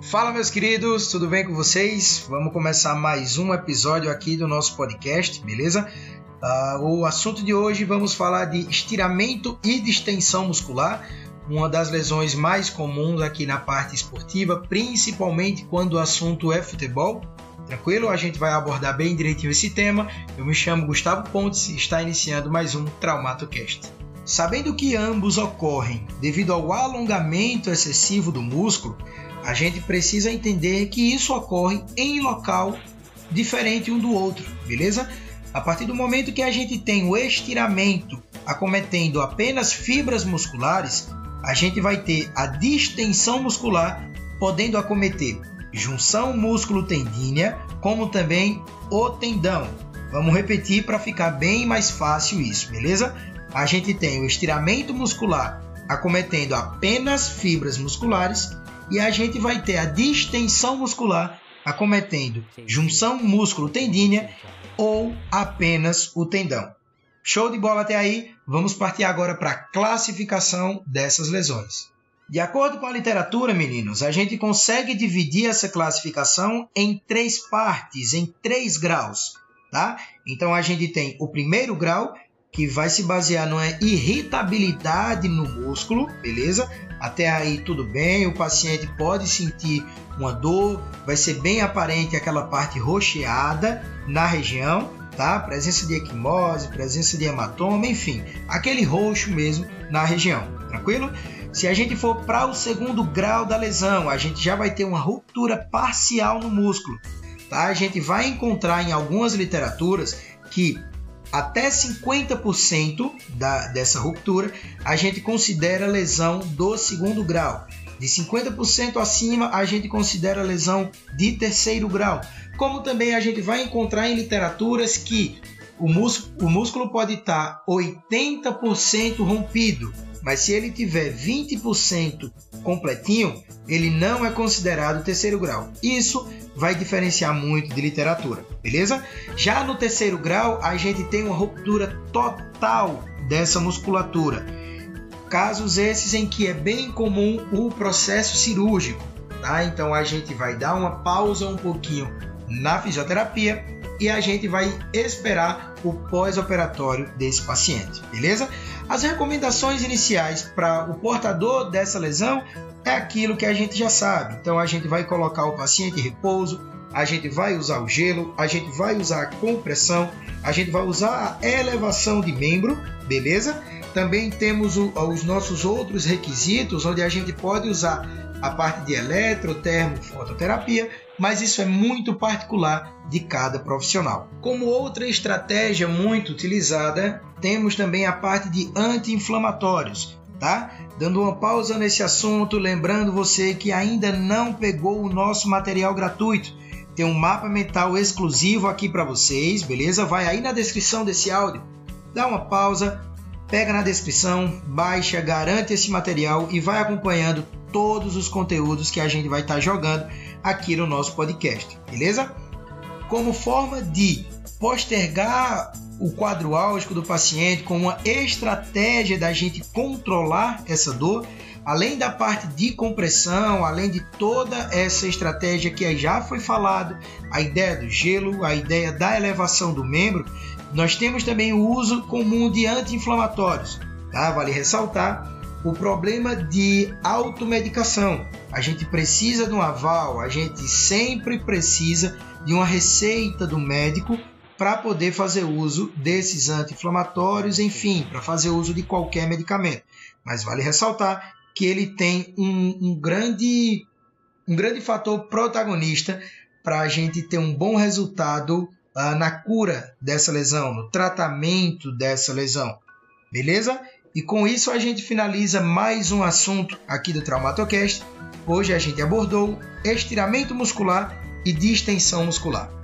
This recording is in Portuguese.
Fala, meus queridos, tudo bem com vocês? Vamos começar mais um episódio aqui do nosso podcast, beleza? Uh, o assunto de hoje vamos falar de estiramento e distensão muscular, uma das lesões mais comuns aqui na parte esportiva, principalmente quando o assunto é futebol. Tranquilo? A gente vai abordar bem direitinho esse tema. Eu me chamo Gustavo Pontes e está iniciando mais um TraumatoCast. Sabendo que ambos ocorrem devido ao alongamento excessivo do músculo, a gente precisa entender que isso ocorre em local diferente um do outro, beleza? A partir do momento que a gente tem o estiramento acometendo apenas fibras musculares, a gente vai ter a distensão muscular podendo acometer junção músculo-tendínea, como também o tendão. Vamos repetir para ficar bem mais fácil isso, beleza? A gente tem o estiramento muscular acometendo apenas fibras musculares e a gente vai ter a distensão muscular acometendo junção músculo-tendínea ou apenas o tendão. Show de bola até aí? Vamos partir agora para a classificação dessas lesões. De acordo com a literatura, meninos, a gente consegue dividir essa classificação em três partes, em três graus, tá? Então a gente tem o primeiro grau, que vai se basear numa irritabilidade no músculo, beleza? Até aí tudo bem, o paciente pode sentir uma dor, vai ser bem aparente aquela parte rocheada na região, tá? Presença de equimose, presença de hematoma, enfim, aquele roxo mesmo na região, tranquilo? Se a gente for para o segundo grau da lesão, a gente já vai ter uma ruptura parcial no músculo, tá? A gente vai encontrar em algumas literaturas que até 50% da, dessa ruptura a gente considera lesão do segundo grau. De 50% acima, a gente considera lesão de terceiro grau. Como também a gente vai encontrar em literaturas que o, o músculo pode estar 80% rompido, mas se ele tiver 20% completinho, ele não é considerado terceiro grau. Isso vai diferenciar muito de literatura, beleza? Já no terceiro grau, a gente tem uma ruptura total dessa musculatura. Casos esses em que é bem comum o processo cirúrgico, tá? Então a gente vai dar uma pausa um pouquinho na fisioterapia e a gente vai esperar o pós-operatório desse paciente, beleza? As recomendações iniciais para o portador dessa lesão é aquilo que a gente já sabe. Então a gente vai colocar o paciente em repouso, a gente vai usar o gelo, a gente vai usar a compressão, a gente vai usar a elevação de membro, beleza? Também temos o, os nossos outros requisitos, onde a gente pode usar a parte de eletro, termo, fototerapia, mas isso é muito particular de cada profissional. Como outra estratégia muito utilizada, temos também a parte de anti-inflamatórios, tá? Dando uma pausa nesse assunto, lembrando você que ainda não pegou o nosso material gratuito. Tem um mapa mental exclusivo aqui para vocês, beleza? Vai aí na descrição desse áudio, dá uma pausa, pega na descrição, baixa, garante esse material e vai acompanhando todos os conteúdos que a gente vai estar tá jogando aqui no nosso podcast, beleza? Como forma de postergar o quadro álgico do paciente com uma estratégia da gente controlar essa dor, além da parte de compressão, além de toda essa estratégia que já foi falado, a ideia do gelo, a ideia da elevação do membro, nós temos também o uso comum de anti-inflamatórios. Tá? Vale ressaltar o problema de automedicação. A gente precisa de um aval, a gente sempre precisa de uma receita do médico para poder fazer uso desses anti-inflamatórios, enfim, para fazer uso de qualquer medicamento. Mas vale ressaltar que ele tem um, um grande, um grande fator protagonista para a gente ter um bom resultado uh, na cura dessa lesão, no tratamento dessa lesão. Beleza? E com isso a gente finaliza mais um assunto aqui do Traumatocast. Hoje a gente abordou estiramento muscular e distensão muscular.